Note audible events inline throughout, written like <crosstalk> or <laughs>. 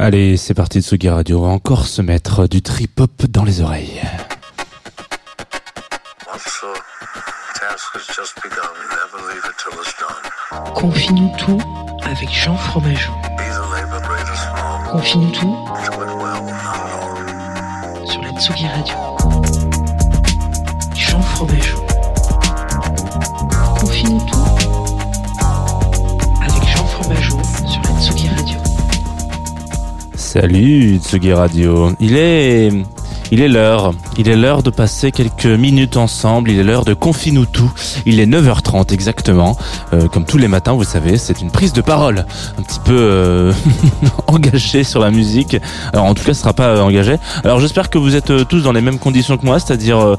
Allez, c'est parti de Radio. On va encore se mettre du trip-hop dans les oreilles. Confie-nous tout avec Jean Fromageau. Confie-nous tout sur la Tsugi Radio. Jean Fromageau. Confie-nous tout avec Jean Fromageau sur la Tsugi Radio. Salut Tsugi Radio. Il est il est l'heure. Il est l'heure de passer quelques minutes ensemble. Il est l'heure de confie-nous tout. Il est 9h30 exactement. Euh, comme tous les matins, vous savez, c'est une prise de parole un petit peu euh, <laughs> engagée sur la musique. Alors en tout cas, ce sera pas euh, engagé. Alors j'espère que vous êtes euh, tous dans les mêmes conditions que moi, c'est-à-dire euh,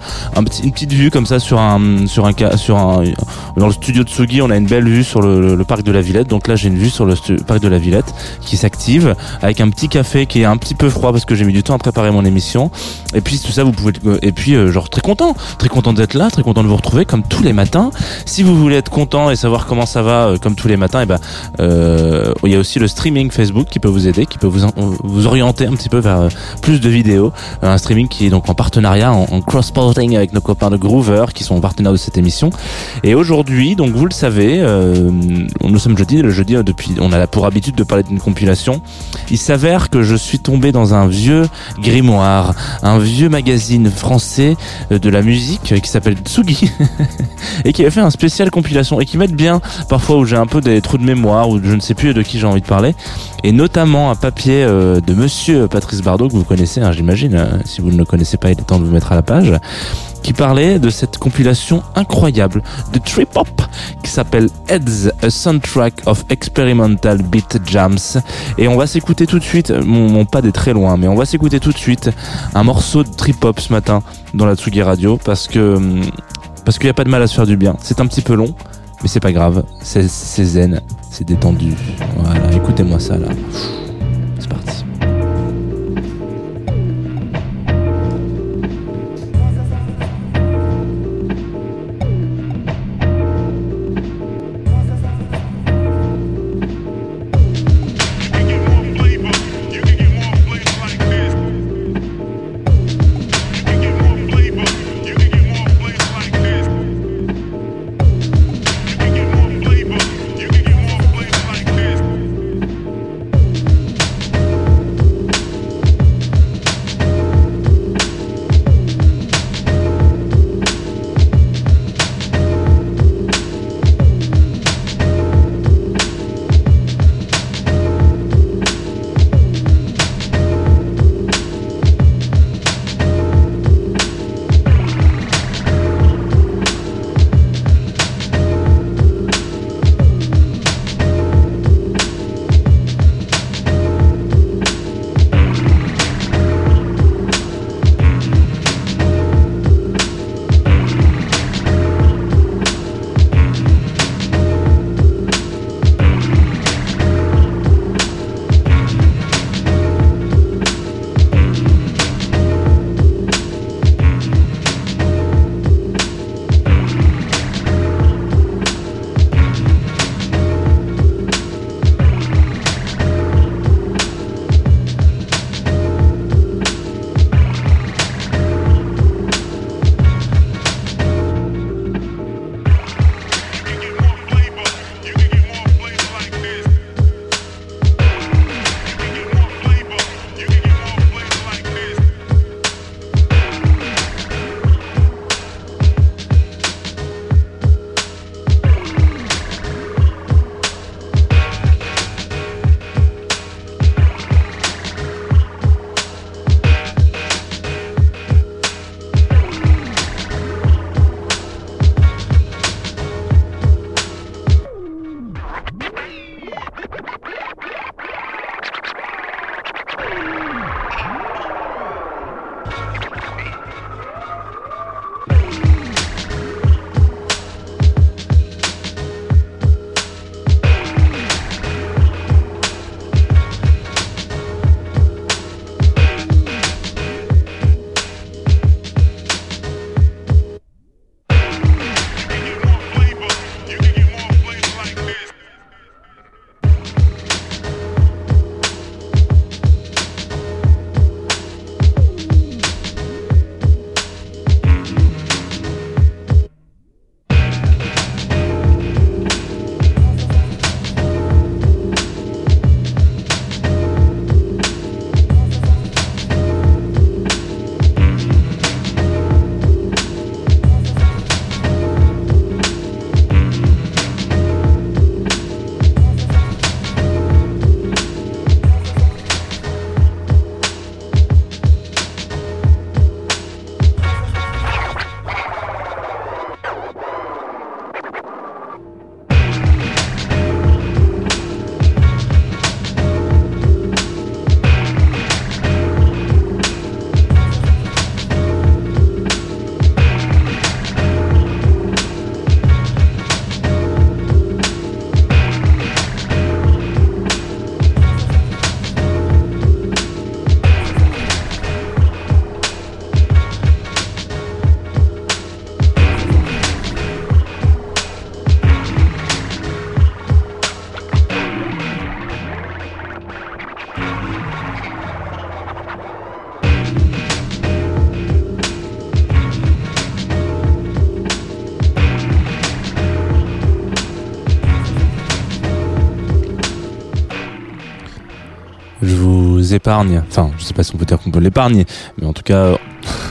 une petite vue comme ça sur un sur un sur un dans le studio de Tsugi, on a une belle vue sur le, le- parc de la Villette. Donc là, j'ai une vue sur le parc de la Villette qui s'active avec un petit café qui est un petit peu froid parce que j'ai mis du temps à préparer mon émission. Et puis tout ça, vous pouvez. Et puis euh, genre très content, très content d'être là, très content de vous retrouver comme tous les matins. Si vous voulez être content et savoir comment ça va euh, comme tous les matins, et ben euh, il y a aussi le streaming Facebook qui peut vous aider, qui peut vous vous orienter un petit peu vers euh, plus de vidéos. Euh, un streaming qui est donc en partenariat, en, en cross-porting avec nos copains de Groover qui sont partenaires de cette émission. Et aujourd'hui, donc vous le savez, euh, nous sommes jeudi. Le jeudi, depuis, on a pour habitude de parler d'une compilation. Il s'avère que je suis tombé dans un vieux grimoire, vieux magazine français euh, de la musique euh, qui s'appelle Tsugi <laughs> et qui avait fait un spécial compilation et qui m'aide bien parfois où j'ai un peu des trous de mémoire ou je ne sais plus de qui j'ai envie de parler et notamment un papier euh, de Monsieur Patrice Bardot que vous connaissez, hein, j'imagine. Si vous ne le connaissez pas, il est temps de vous mettre à la page qui parlait de cette compilation incroyable de trip hop qui s'appelle Heads, a soundtrack of experimental beat jams. Et on va s'écouter tout de suite, mon, pad est très loin, mais on va s'écouter tout de suite un morceau de trip hop ce matin dans la Tsugi Radio parce que hum, parce qu'il n'y a pas de mal à se faire du bien. C'est un petit peu long, mais c'est pas grave. C'est zen, c'est détendu. Voilà, écoutez-moi ça là. Épargne, enfin, je sais pas si on peut dire qu'on peut l'épargner, mais en tout cas,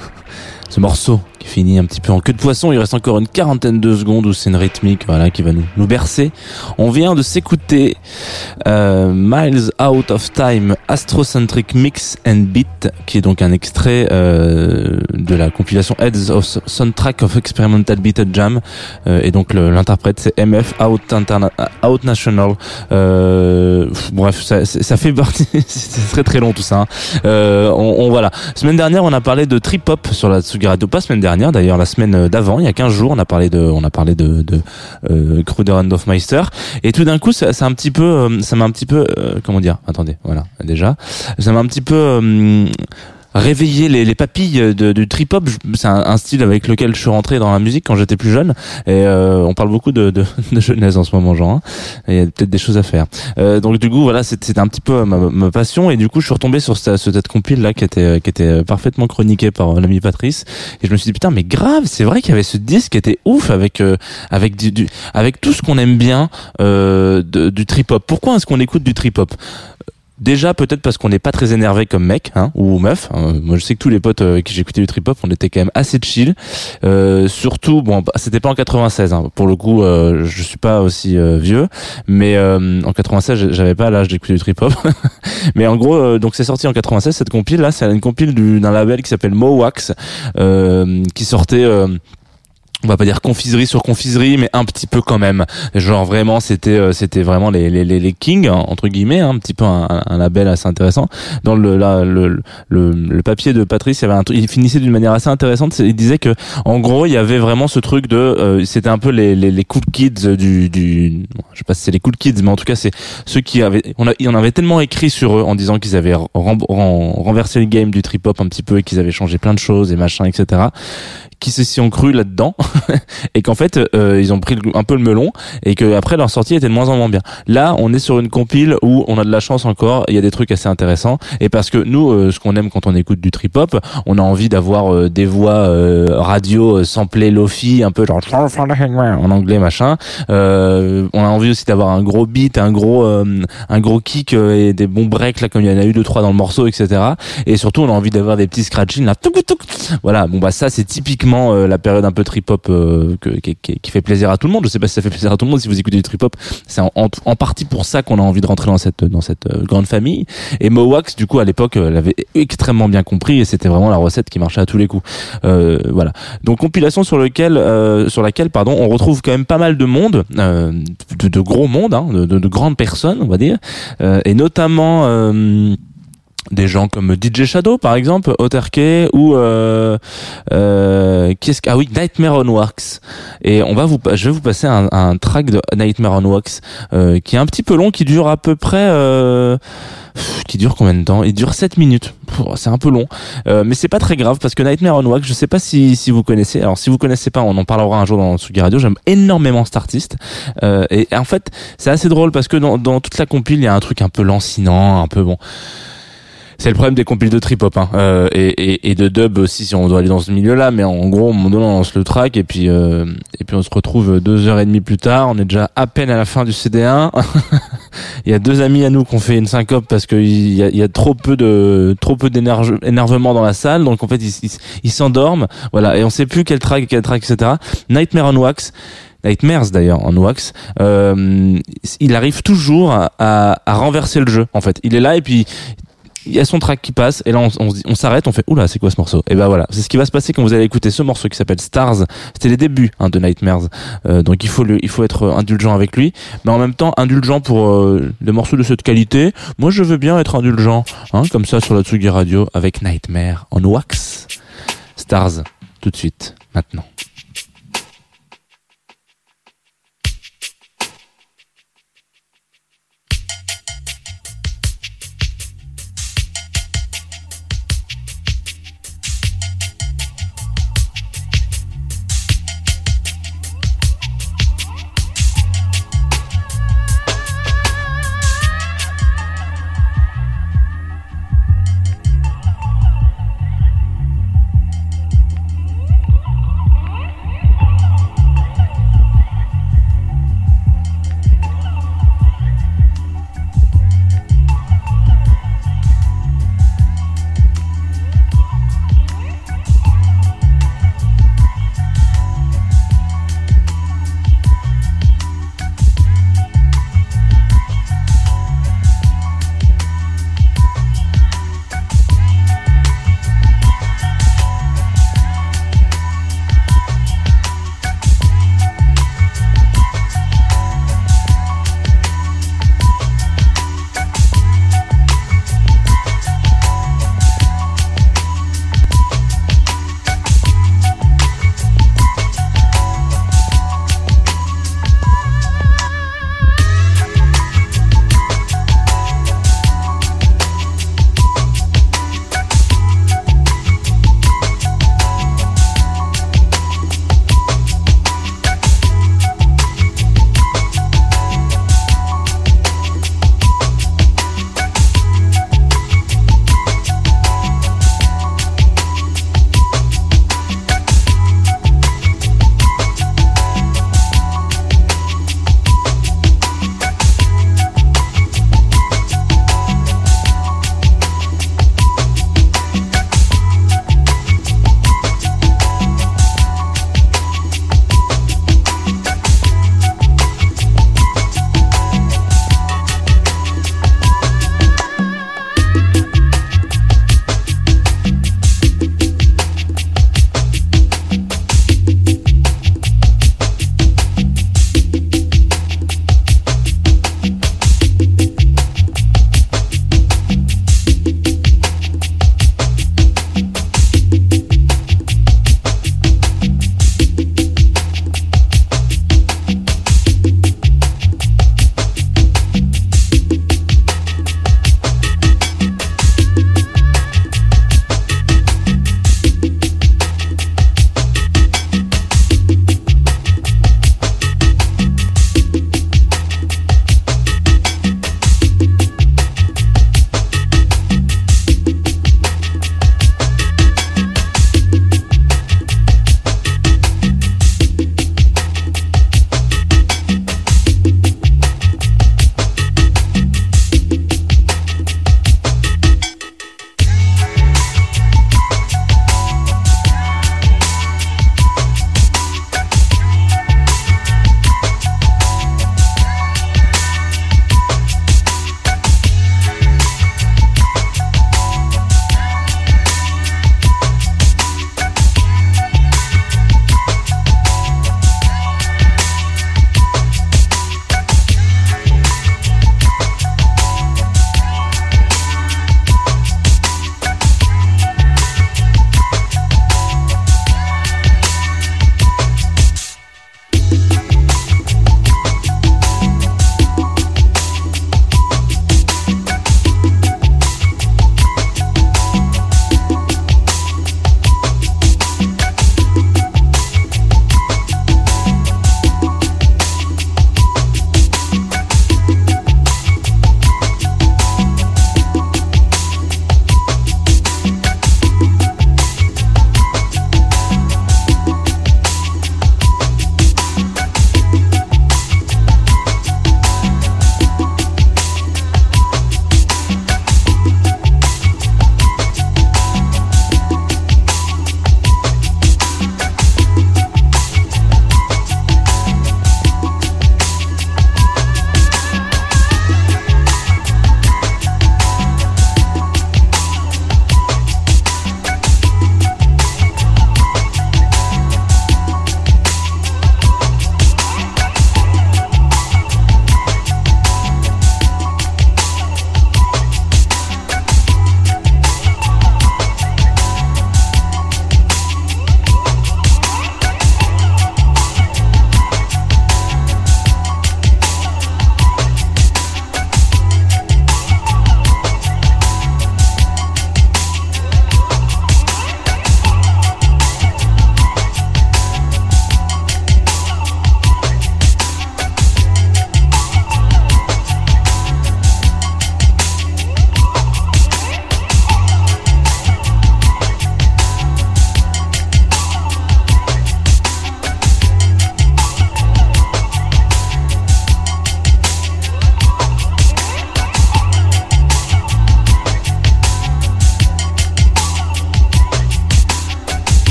<laughs> ce morceau qui finit un petit peu en queue de poisson. Il reste encore une quarantaine de secondes où c'est une rythmique voilà qui va nous nous bercer. On vient de s'écouter euh, Miles Out of Time Astrocentric Mix and Beat qui est donc un extrait euh, de la compilation Heads of Soundtrack of Experimental Beat Jam euh, et donc l'interprète c'est MF Out, Interna- Out National. Euh, bref, ça, ça fait partie. <laughs> c'est très très long tout ça. hein. Euh, on, on- voilà. Semaine dernière, on a parlé de trip hop sur la Tsugi semaine dernière, d'ailleurs, la semaine d'avant, il y a 15 jours, on a parlé de, on a parlé de, de euh, Kruder and Hofmeister. Et tout d'un coup, a un petit peu, euh, ça m'a un petit peu, euh, comment dire Attendez, voilà, déjà, ça m'a un petit peu. Euh, réveiller les, les papilles de, du trip hop c'est un, un style avec lequel je suis rentré dans la musique quand j'étais plus jeune. Et euh, on parle beaucoup de, de, <laughs> de jeunesse en ce moment genre hein. Il y a peut-être des choses à faire. Euh, donc du coup voilà c'était un petit peu ma, ma passion. Et du coup je suis retombé sur cette, cette compile là qui était qui était parfaitement chroniquée par euh, l'ami Patrice. Et je me suis dit putain mais grave c'est vrai qu'il y avait ce disque qui était ouf avec euh, avec du, du- avec tout ce qu'on aime bien euh, du trip hop pourquoi est-ce qu'on écoute du trip hop Déjà peut-être parce qu'on n'est pas très énervé comme mec hein, ou meuf. hein. Moi je sais que tous les potes euh, qui j'écoutais du trip hop, on était quand même assez chill. Euh, surtout bon, bah, c'était pas en 96. Hein. Pour le coup, euh, je suis pas aussi euh, vieux, mais euh, en 96 j'ai- j'avais pas l'âge d'écouter du trip hop. <laughs> mais en gros, donc c'est sorti en 96 cette compile là, c'est une compile du- d'un label qui s'appelle Mowax, qui sortait. On va pas dire confiserie sur confiserie, mais un petit peu quand même. Genre vraiment, c'était euh, c'était vraiment les les les, kings hein, entre guillemets, hein, un petit peu un, un- label assez intéressant. Dans le là, le, le le papier de Patrice, il avait un truc, il finissait d'une manière assez intéressante. Il disait que en gros, il y avait vraiment ce truc de, euh, c'était un peu les, les les cool kids du du, je sais pas si c'est les cool kids, mais en tout cas c'est ceux qui avaient, on a, en avait tellement écrit sur eux en disant qu'ils avaient ren- ren- renversé le game du trip hop un petit peu et qu'ils avaient changé plein de choses et machin, etc qui se s'y ont cru là-dedans <laughs> et qu'en fait euh, ils ont pris un peu le melon et que après leur sortie était de moins en moins bien. Là, on est sur une compile où on a de la chance encore, il y a des trucs assez intéressants et parce que nous euh, ce qu'on aime quand on écoute du trip hop, on a envie d'avoir euh, des voix euh, radio euh, samplées lofi un peu genre en anglais machin. Euh, on a envie aussi d'avoir un gros beat, un gros un gros kick et des bons breaks là comme il y en a eu deux trois dans le morceau etc. Et surtout on a envie d'avoir des petits scratching là. Voilà, bon bah ça c'est typiquement euh, la période un peu trip hop euh, qui, qui- qui fait plaisir à tout le monde. Je sais pas si ça fait plaisir à tout le monde si vous écoutez du trip hop. C'est en, en, en partie pour ça qu'on a envie de rentrer dans cette dans cette euh, grande famille. Et Mowax du coup à l'époque l'avait extrêmement bien compris et c'était vraiment la recette qui marchait à tous les coups. Euh, voilà. Donc compilation sur lequel euh, sur laquelle pardon on retrouve quand même pas mal de monde, euh, de, de gros monde, hein, de, de, de grandes personnes on va dire, et notamment des gens comme DJ Shadow par exemple, Oterke ou euh, euh, ah oui Nightmare on Wax et on va vous je vais vous passer un, un track de Nightmare on Wax euh, qui est un petit peu long qui dure à peu près euh, qui dure combien de temps? Il dure 7 minutes. C'est un peu long, Euh, mais c'est pas très grave parce que Nightmare on Wax, je sais pas si si vous connaissez. Alors si vous connaissez pas, on en parlera un jour dans Sugi Radio. J'aime énormément cet artiste Euh, et en fait c'est assez drôle parce que dans, dans toute la compile il y a un truc un peu lancinant, un peu bon. C'est le problème des compiles de trip hop hein. Euh, et, et, et de dub aussi si on doit aller dans ce milieu-là. Mais en gros, on lance le track et puis euh, et puis on se retrouve deux heures et demie plus tard. On est déjà à peine à la fin du CD1. <laughs> il y a deux amis à nous qui ont fait une syncope parce qu'il y a, y a trop peu de trop peu d'énerve- énervement dans la salle. Donc en fait, ils s'endorment. Voilà, et on sait plus quel track, quel track, etc. Nightmare on Wax. Nightmares d'ailleurs en wax, euh, il arrive toujours à, à, à renverser le jeu en fait. Il est là et puis il y a son track qui passe et là on, on, s'arrête, on fait oula c'est quoi ce morceau? Et ben voilà, c'est ce qui va se passer quand vous allez écouter ce morceau qui s'appelle Stars. C'était les débuts hein, de Nightmares, Euh, donc il faut il faut être indulgent avec lui, mais en même temps indulgent pour euh, des morceaux de cette qualité. Moi je veux bien être indulgent, hein, comme ça sur la Tsugi Radio avec Nightmare on wax. Stars tout de suite, maintenant.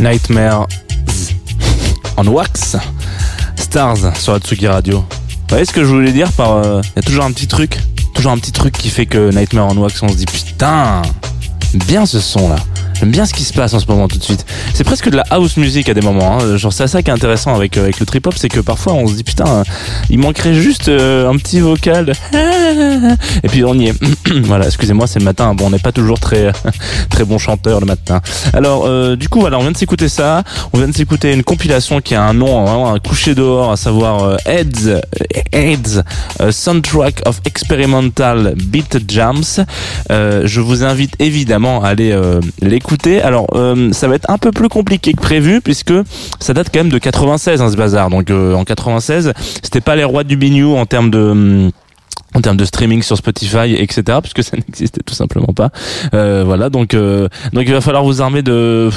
Nightmare en wax. Stars sur Atsugi Radio. Vous voyez ce que je voulais dire par... euh, Il y a toujours un petit truc, toujours un petit truc qui fait que Nightmare en wax, on se dit putain, bien ce son là. J'aime bien ce qui se passe en ce moment tout de suite. C'est presque de la house music à des moments. Hein. Genre c'est ça qui est intéressant avec euh, avec le trip hop, c'est que parfois on se dit putain, il manquerait juste euh, un petit vocal. <laughs> Et puis on y est. <clears throat> voilà, excusez-moi, c'est le matin. Bon, on n'est pas toujours très <laughs> très bon chanteur le matin. Alors euh, du coup voilà, on vient de s'écouter ça. On vient de s'écouter une compilation qui a un nom vraiment un coucher dehors, à savoir euh, Heads euh, Heads Soundtrack of Experimental Beat Jams. Euh, je vous invite évidemment à aller euh, Alors euh, ça va être un peu plus compliqué que prévu puisque ça date quand même de 96 hein, ce bazar. Donc euh, en 96, c'était pas les rois du bignou en termes de hum, en termes de streaming sur Spotify, etc., <laughs> puisque ça n'existait tout simplement pas. Euh, voilà, donc euh, donc il va falloir vous armer de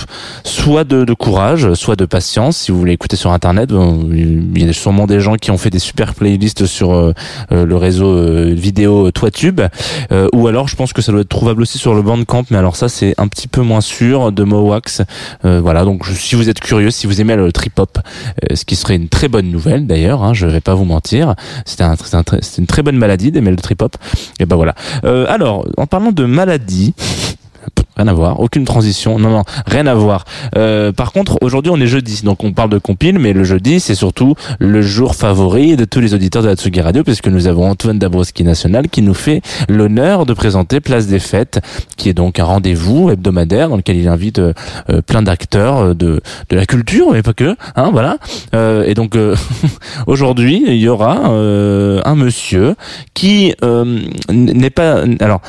soit de, de courage, soit de patience. Si vous voulez écouter sur Internet, il y a sûrement des gens qui ont fait des super playlists sur euh, euh, le réseau euh, vidéo ToiTube, ou alors je pense que ça doit être trouvable aussi sur le Bandcamp, mais alors ça c'est un petit peu moins sûr de Mowax. Voilà, donc si vous êtes curieux, si vous aimez le trip hop, ce qui serait une très bonne nouvelle d'ailleurs, hein, je vais pas vous mentir, un, c'est un c'est une très bonne maladie d'aimer le trip hop. Et ben voilà. Euh, alors, en parlant de maladie. Rien à voir, aucune transition, non non, rien à voir. Euh, par contre, aujourd'hui on est jeudi, donc on parle de compile, mais le jeudi c'est surtout le jour favori de tous les auditeurs de la Tsugi Radio, puisque nous avons Antoine Dabrowski National qui nous fait l'honneur de présenter Place des Fêtes, qui est donc un rendez-vous hebdomadaire dans lequel il invite euh, euh, plein d'acteurs euh, de de la culture, mais pas que, hein, voilà. Euh, et donc euh, <laughs> aujourd'hui il y aura un monsieur qui n'est pas, alors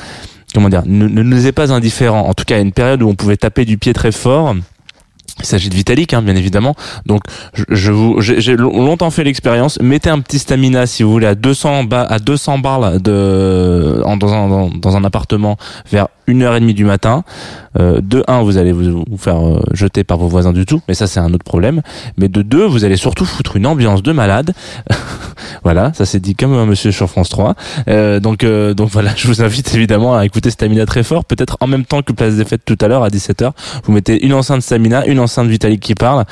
comment dire, ne, ne nous est pas indifférent. En tout cas, à une période où on pouvait taper du pied très fort. Il s'agit de Vitalik, hein, bien évidemment. Donc, je, je vous, j'ai longtemps fait l'expérience. Mettez un petit stamina, si vous voulez, à 200 ba- à 200 balles de, en- dans un, dans, un appartement vers une heure et demie du matin. Euh, de un, vous allez vous, vous faire euh, jeter par vos voisins du tout, mais ça c'est un autre problème. Mais de deux, vous allez surtout foutre une ambiance de malade. <laughs> voilà, ça c'est dit comme un monsieur sur France 3. Euh, donc, euh, donc voilà, je vous invite évidemment à écouter Stamina très fort, peut-être en même temps que Place des Fêtes tout à l'heure à 17h. Vous mettez une enceinte Stamina, une enceinte Vitalik qui parle.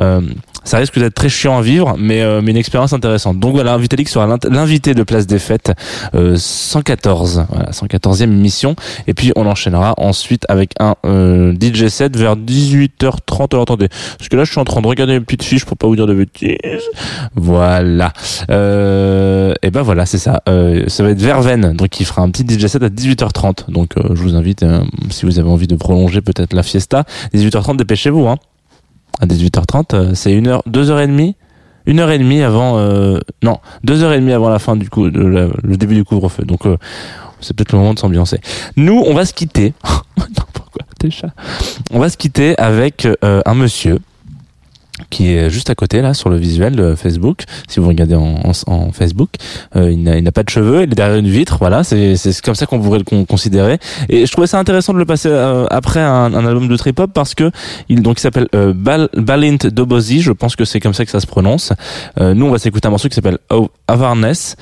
Euh, ça risque d'être très chiant à vivre, mais, euh, mais une expérience intéressante. Donc voilà, Vitalik sera l'invité de Place des Fêtes, euh, 114, voilà, 114e émission. Et puis on enchaînera ensuite avec un euh, DJ set vers 18h30. Alors attendez, parce que là je suis en train de regarder une petite fiche pour pas vous dire de bêtises. Voilà. Euh, et ben voilà, c'est ça. Euh, ça va être Verven, donc il fera un petit DJ set à 18h30. Donc euh, je vous invite, si vous avez envie de prolonger peut-être la fiesta, 18h30, dépêchez-vous. Hein. À 18h30, euh, c'est une heure, deux heures et demie. Une heure et demie avant, euh, non, deux heures et demie avant la fin du coup, de la- le début du couvre-feu. Donc euh, c'est peut-être le moment de s'ambiancer. Nous, on va se quitter. <laughs> Non, pourquoi chats On va se quitter avec euh, un monsieur qui est juste à côté là sur le visuel de Facebook. Si vous regardez en, en, en Facebook, euh, il n'a pas de cheveux, il est derrière une vitre. Voilà, c'est c'est comme ça qu'on pourrait le con- considérer. Et je trouvais ça intéressant de le passer euh, après un, un album de trip hop parce que il donc il s'appelle euh, Bal Balint Dobozi. Je pense que c'est comme ça que ça se prononce. Euh, nous, on va s'écouter un morceau qui s'appelle Awareness.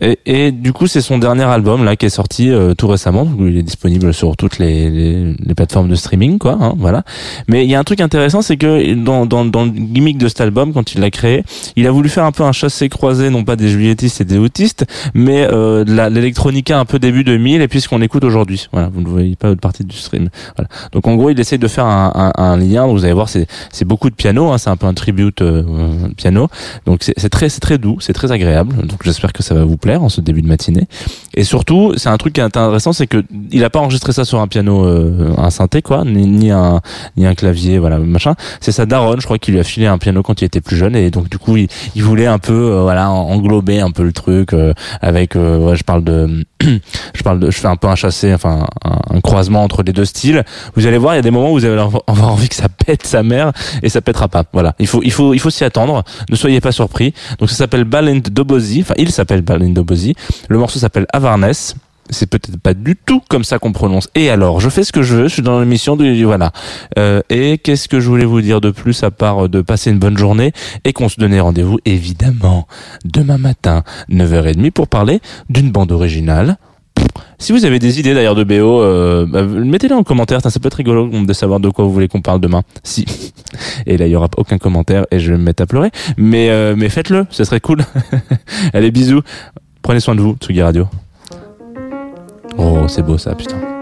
Et, et du coup, c'est son dernier album là qui est sorti euh, tout récemment. Donc, il est disponible sur toutes les, les, les plateformes de streaming, quoi. Hein, voilà. Mais il y a un truc intéressant, c'est que dans, dans, dans le gimmick de cet album, quand il l'a créé, il a voulu faire un peu un chassé-croisé, non pas des juilletistes et des autistes, mais euh, de l'électronica un peu début 2000 et puis ce qu'on écoute aujourd'hui. Voilà, vous ne voyez pas votre partie du stream. Voilà. Donc en gros, il essaye de faire un, un, un lien. Vous allez voir, c'est beaucoup de piano, hein, c'est un peu un tribute euh, euh, piano. Donc c'est très c'est très doux, c'est très agréable. Donc j'espère que ça va vous plaire en ce début de matinée. Et surtout, c'est un truc qui est intéressant, c'est que il a pas enregistré ça sur un piano, euh, un synthé quoi, ni, ni un ni un clavier, voilà machin. C'est sa daronne, je crois, qui lui a filé un piano quand il était plus jeune et donc du coup il, il voulait un peu euh, voilà en- englober un peu le truc euh, avec euh, ouais, je parle de <clears throat> je parle de je fais un peu un chassé enfin un, croisement entre les deux styles. Vous allez voir il y a des moments où vous avoir envie que ça pète sa mère et ça pètera pas. Voilà. Il faut il faut il faut s'y attendre. Ne soyez pas surpris. Donc ça s'appelle Balint Dobozi enfin il s'appelle Balint Dobozi le morceau s'appelle Avarness c'est peut-être pas du tout comme ça qu'on prononce. Et alors, je fais ce que je veux, je suis dans l'émission du voilà. Euh, et qu'est-ce que je voulais vous dire de plus à part de passer une bonne journée et qu'on se donnait rendez-vous évidemment demain matin 9h30 pour parler d'une bande originale Si vous avez des idées d'ailleurs de BO, euh, bah, mettez-les en commentaire. Ça peut être rigolo de savoir de quoi vous voulez qu'on parle demain. Si. <laughs> Et là, il y aura aucun commentaire et je vais me mettre à pleurer. Mais euh, mais faites-le, ce serait cool. <laughs> Allez, bisous. Prenez soin de vous, Tsugi Radio. Oh, c'est beau ça, putain.